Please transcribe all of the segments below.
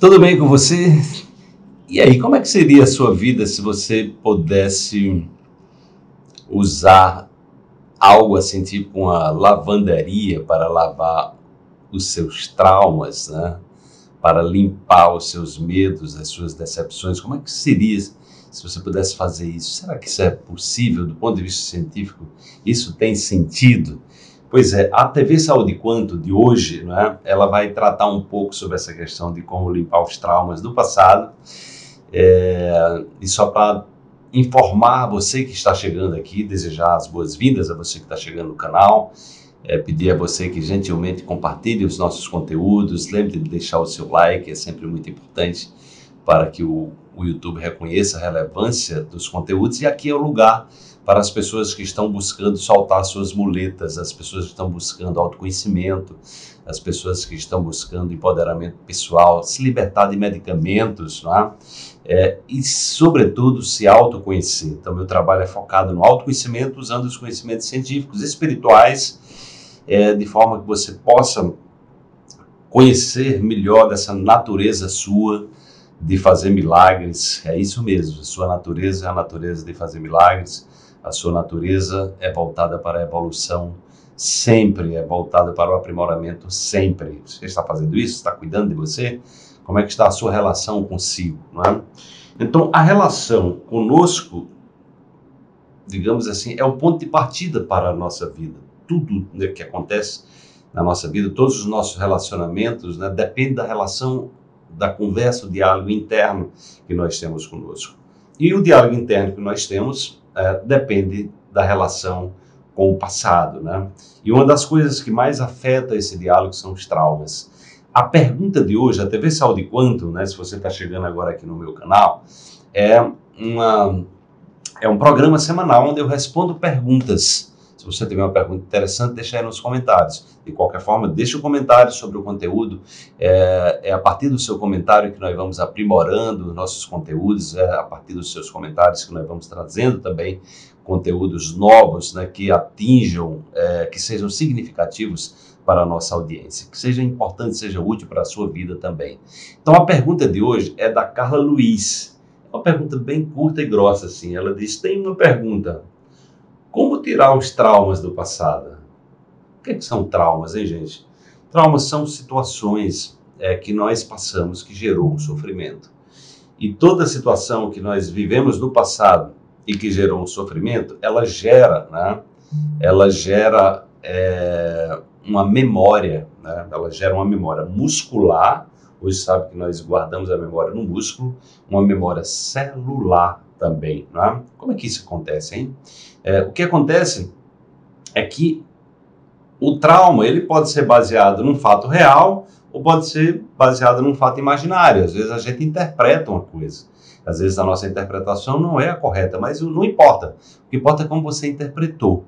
Tudo bem com você? E aí, como é que seria a sua vida se você pudesse usar algo assim, tipo uma lavanderia para lavar os seus traumas, né? Para limpar os seus medos, as suas decepções. Como é que seria se você pudesse fazer isso? Será que isso é possível do ponto de vista científico? Isso tem sentido? Pois é, a TV Saúde Quanto de hoje, né, ela vai tratar um pouco sobre essa questão de como limpar os traumas do passado. É, e só para informar você que está chegando aqui, desejar as boas-vindas a você que está chegando no canal, é, pedir a você que gentilmente compartilhe os nossos conteúdos, lembre de deixar o seu like, é sempre muito importante para que o, o YouTube reconheça a relevância dos conteúdos e aqui é o lugar para as pessoas que estão buscando soltar suas muletas, as pessoas que estão buscando autoconhecimento, as pessoas que estão buscando empoderamento pessoal, se libertar de medicamentos, não é? É, e, sobretudo, se autoconhecer. Então, meu trabalho é focado no autoconhecimento, usando os conhecimentos científicos, espirituais, é, de forma que você possa conhecer melhor dessa natureza sua de fazer milagres. É isso mesmo, a sua natureza é a natureza de fazer milagres a sua natureza é voltada para a evolução sempre, é voltada para o aprimoramento sempre. Você está fazendo isso? Está cuidando de você? Como é que está a sua relação consigo? Não é? Então, a relação conosco, digamos assim, é o ponto de partida para a nossa vida. Tudo né, que acontece na nossa vida, todos os nossos relacionamentos, né, depende da relação, da conversa, o diálogo interno que nós temos conosco. E o diálogo interno que nós temos é, depende da relação com o passado, né? E uma das coisas que mais afeta esse diálogo são os traumas. A pergunta de hoje, a TV Saúde Quanto, né? Se você está chegando agora aqui no meu canal, é uma é um programa semanal onde eu respondo perguntas se você tiver uma pergunta interessante, deixa aí nos comentários. De qualquer forma, deixe um comentário sobre o conteúdo. É, é, a partir do seu comentário que nós vamos aprimorando nossos conteúdos, é a partir dos seus comentários que nós vamos trazendo também conteúdos novos né, que atinjam, é, que sejam significativos para a nossa audiência, que seja importante, seja útil para a sua vida também. Então a pergunta de hoje é da Carla Luiz. É uma pergunta bem curta e grossa assim. Ela diz: tem uma pergunta. Como tirar os traumas do passado? O que, é que são traumas, hein, gente? Traumas são situações é, que nós passamos que gerou um sofrimento. E toda situação que nós vivemos no passado e que gerou um sofrimento, ela gera, né? Ela gera é, uma memória, né? Ela gera uma memória muscular. Hoje sabe que nós guardamos a memória no músculo, uma memória celular também. Né? Como é que isso acontece, hein? É, o que acontece é que o trauma ele pode ser baseado num fato real ou pode ser baseado num fato imaginário. Às vezes a gente interpreta uma coisa. Às vezes a nossa interpretação não é a correta, mas não importa. O que importa é como você interpretou.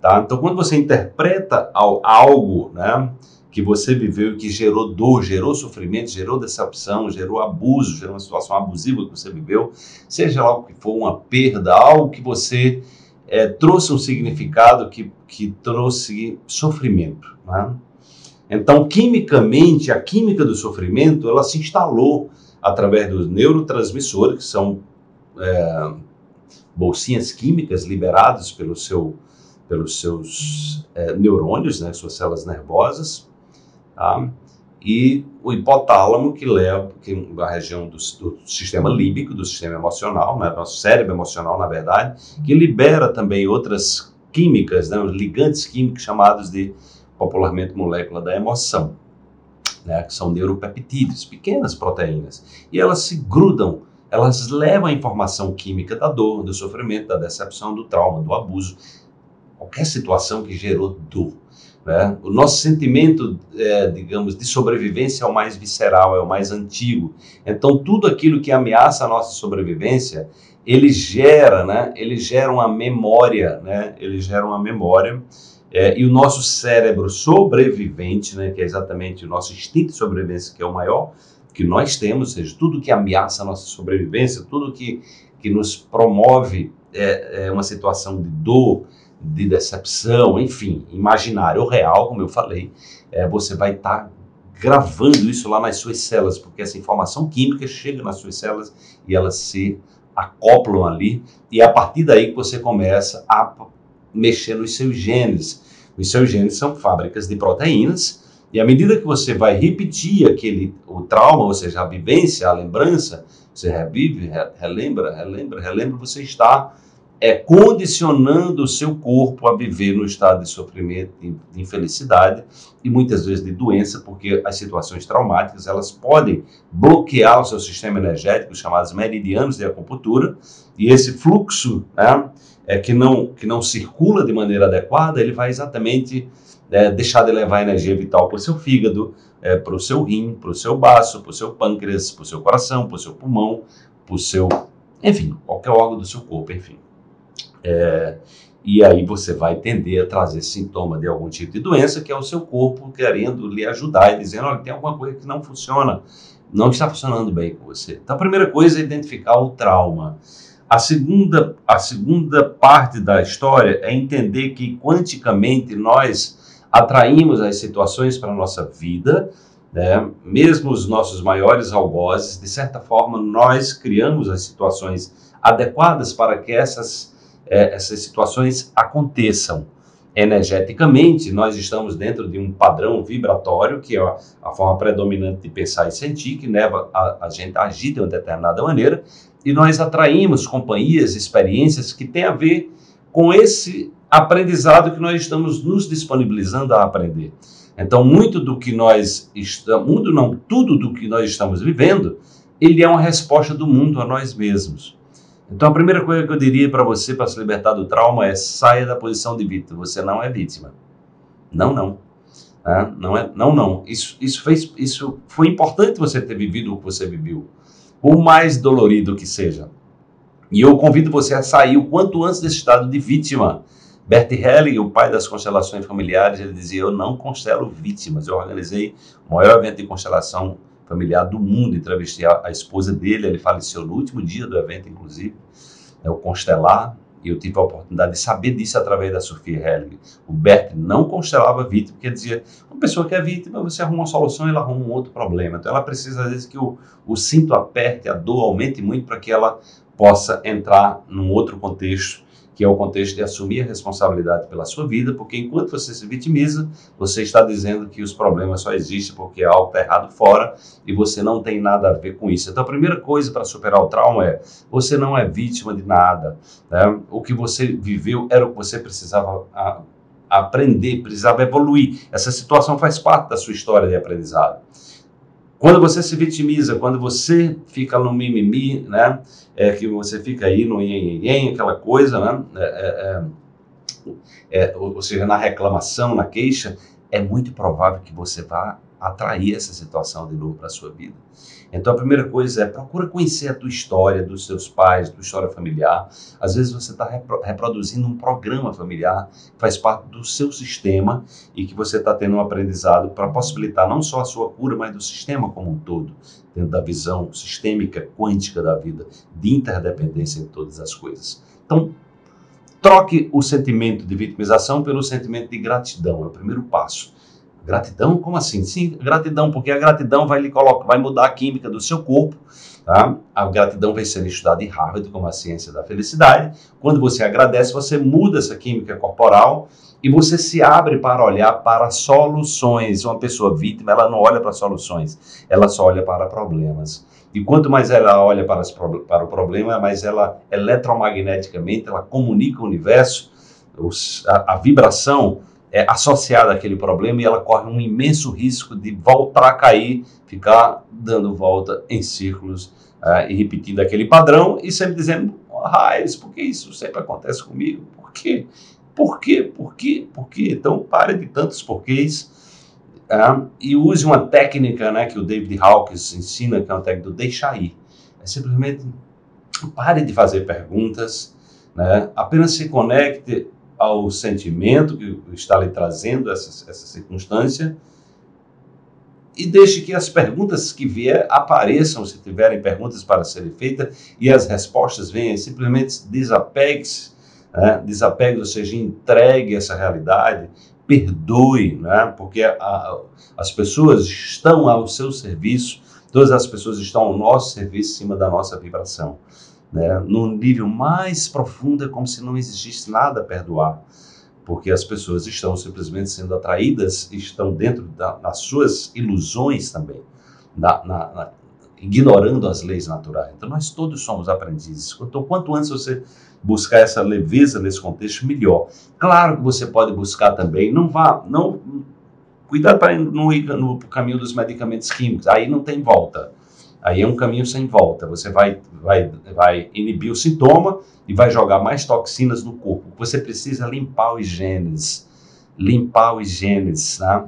Tá? Então, quando você interpreta algo, né, que você viveu que gerou dor, gerou sofrimento, gerou decepção, gerou abuso, gerou uma situação abusiva que você viveu, seja lá o que for, uma perda, algo que você é, trouxe um significado que, que trouxe sofrimento. Né? Então, quimicamente, a química do sofrimento, ela se instalou através dos neurotransmissores, que são é, bolsinhas químicas liberadas pelo seu, pelos seus é, neurônios, né, suas células nervosas, Tá? E o hipotálamo, que leva que a região do, do, sistema límbico, do sistema emocional, né, nosso cérebro emocional, na verdade, que libera também outras químicas, né, ligantes químicos chamados de, popularmente, molécula da emoção, né, que são neuropeptídeos, pequenas proteínas. E elas se grudam, elas levam a informação química da dor, do sofrimento, da decepção, do trauma, do abuso, qualquer situação que gerou dor. Né? O nosso sentimento, é, digamos, de sobrevivência é o mais visceral, é o mais antigo. Então, tudo aquilo que ameaça a nossa sobrevivência, ele gera, né? Ele gera uma memória, né? Ele gera uma memória. É, e o nosso cérebro sobrevivente, né? Que é exatamente o nosso instinto de sobrevivência, que é o maior que nós temos, ou seja, tudo que ameaça a nossa sobrevivência, tudo que, que nos promove é, é uma situação de dor, de decepção, enfim, imaginário ou real, como eu falei, é, você vai estar tá gravando isso lá nas suas células, porque essa informação química chega nas suas células e elas se acoplam ali, e é a partir daí que você começa a mexer nos seus genes. Os seus genes são fábricas de proteínas, e à medida que você vai repetir aquele o trauma, ou seja, a vivência, a lembrança, você revive, relembra, relembra, relembra, você está é, condicionando o seu corpo a viver no estado de sofrimento, de infelicidade e muitas vezes de doença, porque as situações traumáticas elas podem bloquear o seu sistema energético, chamados meridianos de acupuntura, e esse fluxo né, é, que, não, que não circula de maneira adequada, ele vai exatamente é, deixar de levar energia vital para o seu fígado, é, para o seu rim, para o seu baço, para o seu pâncreas, para o seu coração, para o seu pulmão, para o seu, enfim, qualquer órgão do seu corpo, enfim. É, e aí você vai tender a trazer sintoma de algum tipo de doença, que é o seu corpo querendo lhe ajudar e dizendo, olha, tem alguma coisa que não funciona, não está funcionando bem com você. Então a primeira coisa é identificar o trauma. A segunda, a segunda parte da história é entender que quanticamente nós atraímos as situações para a nossa vida, né? mesmo os nossos maiores algozes, de certa forma nós criamos as situações adequadas para que essas, é, essas situações aconteçam. Energeticamente, nós estamos dentro de um padrão vibratório, que é a, a forma predominante de pensar e sentir, que leva a, a gente a agir de uma determinada maneira, e nós atraímos companhias, experiências que têm a ver com esse aprendizado que nós estamos nos disponibilizando a aprender. Então, muito do que nós estamos, mundo não, tudo do que nós estamos vivendo, ele é uma resposta do mundo a nós mesmos. Então, a primeira coisa que eu diria para você para se libertar do trauma é saia da posição de vítima. Você não é vítima. Não, não. Ah, não é, não, não. Isso, isso fez, isso foi importante você ter vivido o que você viveu por mais dolorido que seja. E eu convido você a sair o quanto antes desse estado de vítima. Bert Helling, o pai das constelações familiares, ele dizia: Eu não constelo vítimas. Eu organizei o maior evento de constelação familiar do mundo, entrevistei a, a esposa dele, ele faleceu no último dia do evento, inclusive, é o Constelar, e eu tive a oportunidade de saber disso através da Sofia Helling. O Bert não constelava vítima, porque dizia, uma pessoa que é vítima, você arruma uma solução e ela arruma um outro problema. Então ela precisa, às vezes, que o, o cinto aperte, a dor aumente muito para que ela possa entrar num outro contexto que é o contexto de assumir a responsabilidade pela sua vida, porque enquanto você se vitimiza, você está dizendo que os problemas só existem porque algo está errado fora e você não tem nada a ver com isso. Então, a primeira coisa para superar o trauma é: você não é vítima de nada. Né? O que você viveu era o que você precisava a, aprender, precisava evoluir. Essa situação faz parte da sua história de aprendizado. Quando você se vitimiza, quando você fica no mimimi, né? É que você fica aí no ien, aquela coisa, né? É, é, é, é ou seja, na reclamação, na queixa, é muito provável que você vá atrair essa situação de novo para a sua vida. Então a primeira coisa é procura conhecer a tua história, dos seus pais, tua história familiar. Às vezes você está repro reproduzindo um programa familiar que faz parte do seu sistema e que você está tendo um aprendizado para possibilitar não só a sua cura, mas do sistema como um todo, dentro da visão sistêmica quântica da vida, de interdependência em todas as coisas. Então, troque o sentimento de vitimização pelo sentimento de gratidão, é o primeiro passo. Gratidão? Como assim? Sim, gratidão, porque a gratidão vai lhe colocar, vai mudar a química do seu corpo. Tá? A gratidão vai ser estudada em Harvard como a ciência da felicidade. Quando você agradece, você muda essa química corporal e você se abre para olhar para soluções. Uma pessoa vítima, ela não olha para soluções, ela só olha para problemas. E quanto mais ela olha para, para o problema, mais ela eletromagneticamente ela comunica o universo, os, a, a vibração é, associada àquele problema e ela corre um imenso risco de voltar a cair, ficar dando volta em círculos uh, e repetindo aquele padrão e sempre dizendo, oh, raios, por que isso sempre acontece comigo? Por quê? Por quê? Por quê? Por quê? Então pare de tantos porquês uh, e use uma técnica né, que o David Hawkins ensina, que é uma técnica do deixar ir. É simplesmente pare de fazer perguntas, né? apenas se conecte ao sentimento que está lhe trazendo essa, essa circunstância e deixe que as perguntas que vier apareçam, se tiverem perguntas para serem feitas, e as respostas venham. Simplesmente desapegue-se, né? desapegue, ou seja, entregue essa realidade, perdoe, né? porque a, as pessoas estão ao seu serviço, todas as pessoas estão ao nosso serviço em cima da nossa vibração. Né? No nível mais profundo é como se não existisse nada a perdoar, porque as pessoas estão simplesmente sendo atraídas, estão dentro da, das suas ilusões também, na, na, na, ignorando as leis naturais. Então nós todos somos aprendizes. Então quanto antes você buscar essa leveza nesse contexto, melhor. Claro que você pode buscar também, não vá, não cuidado para não ir no caminho dos medicamentos químicos, aí não tem volta. Aí é um caminho sem volta. Você vai, vai, vai inibir o sintoma e vai jogar mais toxinas no corpo. Você precisa limpar os genes, limpar os genes, tá?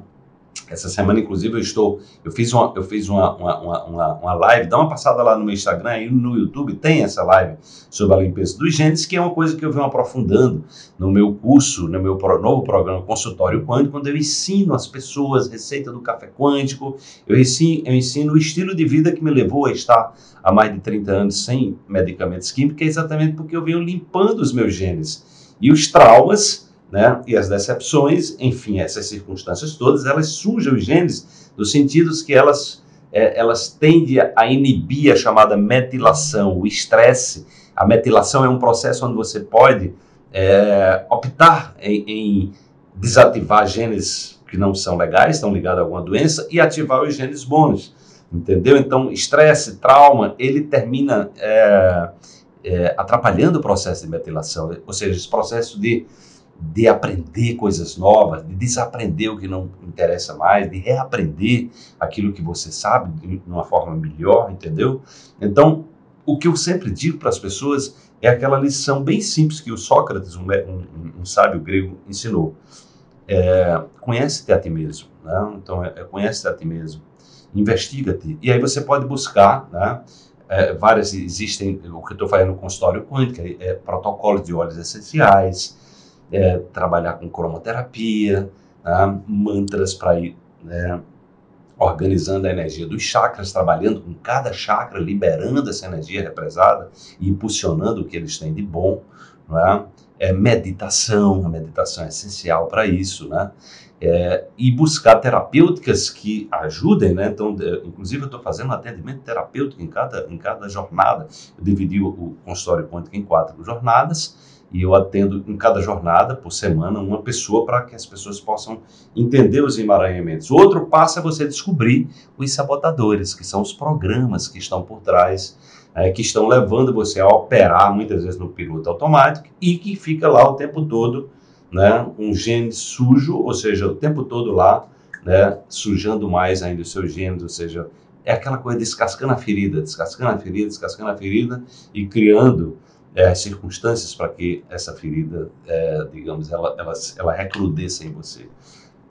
Essa semana, inclusive, eu estou. Eu fiz uma, eu fiz uma, uma, uma, uma live, dá uma passada lá no meu Instagram e no YouTube tem essa live sobre a limpeza dos genes, que é uma coisa que eu venho aprofundando no meu curso, no meu novo programa Consultório Quântico, quando eu ensino as pessoas receita do café quântico, eu ensino, eu ensino o estilo de vida que me levou a estar há mais de 30 anos sem medicamentos químicos, é exatamente porque eu venho limpando os meus genes. E os traumas né? E as decepções, enfim, essas circunstâncias todas, elas sujam os genes nos sentidos que elas, é, elas tendem a inibir a chamada metilação, o estresse. A metilação é um processo onde você pode é, optar em, em desativar genes que não são legais, estão ligados a alguma doença, e ativar os genes bons, entendeu? Então, estresse, trauma, ele termina é, é, atrapalhando o processo de metilação, ou seja, esse processo de de aprender coisas novas, de desaprender o que não interessa mais, de reaprender aquilo que você sabe de uma forma melhor, entendeu? Então, o que eu sempre digo para as pessoas é aquela lição bem simples que o Sócrates, um, um, um sábio grego, ensinou. É, conhece-te a ti mesmo, né? então é, é conhece-te a ti mesmo, investiga-te, e aí você pode buscar, né? É, várias existem, o que eu estou fazendo no consultório quântico, é, é protocolos de óleos essenciais, é, trabalhar com cromoterapia, né, mantras para ir né, organizando a energia dos chakras, trabalhando com cada chakra, liberando essa energia represada e impulsionando o que eles têm de bom. Né? É meditação, a meditação é essencial para isso, né? É, e buscar terapêuticas que ajudem, né? Então, inclusive, eu estou fazendo atendimento terapêutico em cada, em cada jornada. Eu dividi o, o consultório quântico em quatro jornadas e eu atendo em cada jornada, por semana, uma pessoa para que as pessoas possam entender os emaranhamentos. Outro passo é você descobrir os sabotadores, que são os programas que estão por trás, é, que estão levando você a operar muitas vezes no piloto automático e que fica lá o tempo todo, né, um gene sujo, ou seja, o tempo todo lá, né, sujando mais ainda os seus genes, ou seja, é aquela coisa descascando a ferida, descascando a ferida, descascando a ferida e criando é, circunstâncias para que essa ferida, é, digamos, ela, ela, ela recrudesça em você.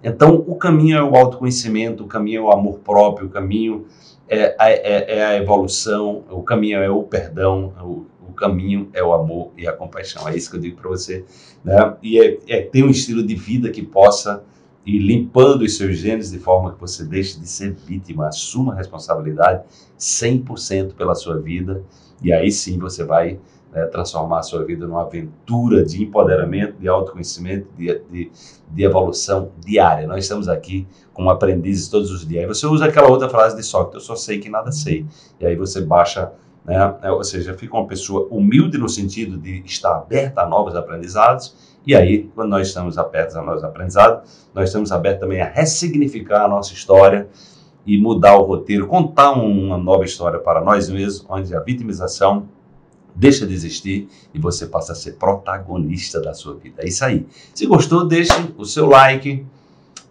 Então, o caminho é o autoconhecimento, o caminho é o amor próprio, o caminho é, é, é a evolução, o caminho é o perdão, o, o, caminho é o amor e a compaixão. É isso que eu digo para você. Né? E é, é ter um estilo de vida que possa ir limpando os seus genes de forma que você deixe de ser vítima, assuma a responsabilidade 100% pela sua vida e aí sim você vai né, transformar a sua vida numa aventura de empoderamento, de autoconhecimento, de, de, de, evolução diária. Nós estamos aqui como aprendizes todos os dias. Aí você usa aquela outra frase de Sócrates, eu só sei que nada sei. E aí você baixa, né, ou seja, fica uma pessoa humilde no sentido de estar aberta a novos aprendizados. E aí, quando nós estamos abertos a novos aprendizados, nós estamos abertos também a ressignificar a nossa história, e mudar o roteiro, contar uma nova história para nós mesmos, onde a vitimização deixa de existir e você passa a ser protagonista da sua vida. É isso aí. Se gostou, deixe o seu like,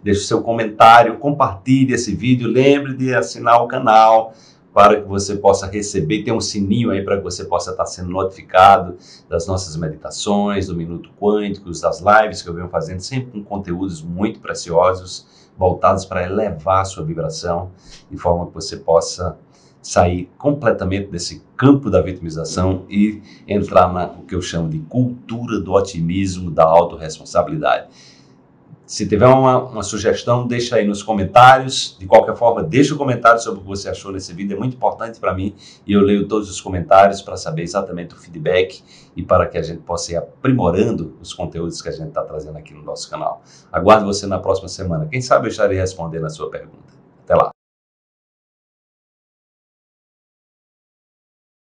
deixe o seu comentário, compartilhe esse vídeo, lembre de assinar o canal para que você possa receber, tem um sininho aí para que você possa estar sendo notificado das nossas meditações, do Minuto Quântico, das lives que eu venho fazendo, sempre com conteúdos muito preciosos, voltados para elevar a sua vibração, de forma que você possa sair completamente desse campo da vitimização e entrar na o que eu chamo de cultura do otimismo, da autorresponsabilidade. Se tiver uma, uma sugestão, deixa aí nos comentários. De qualquer forma, deixa o um comentário sobre o que você achou nesse vídeo, é muito importante para mim e eu leio todos os comentários para saber exatamente o feedback e para que a gente possa ir aprimorando os conteúdos que a gente está trazendo aqui no nosso canal. Aguardo você na próxima semana. Quem sabe eu estarei respondendo a sua pergunta.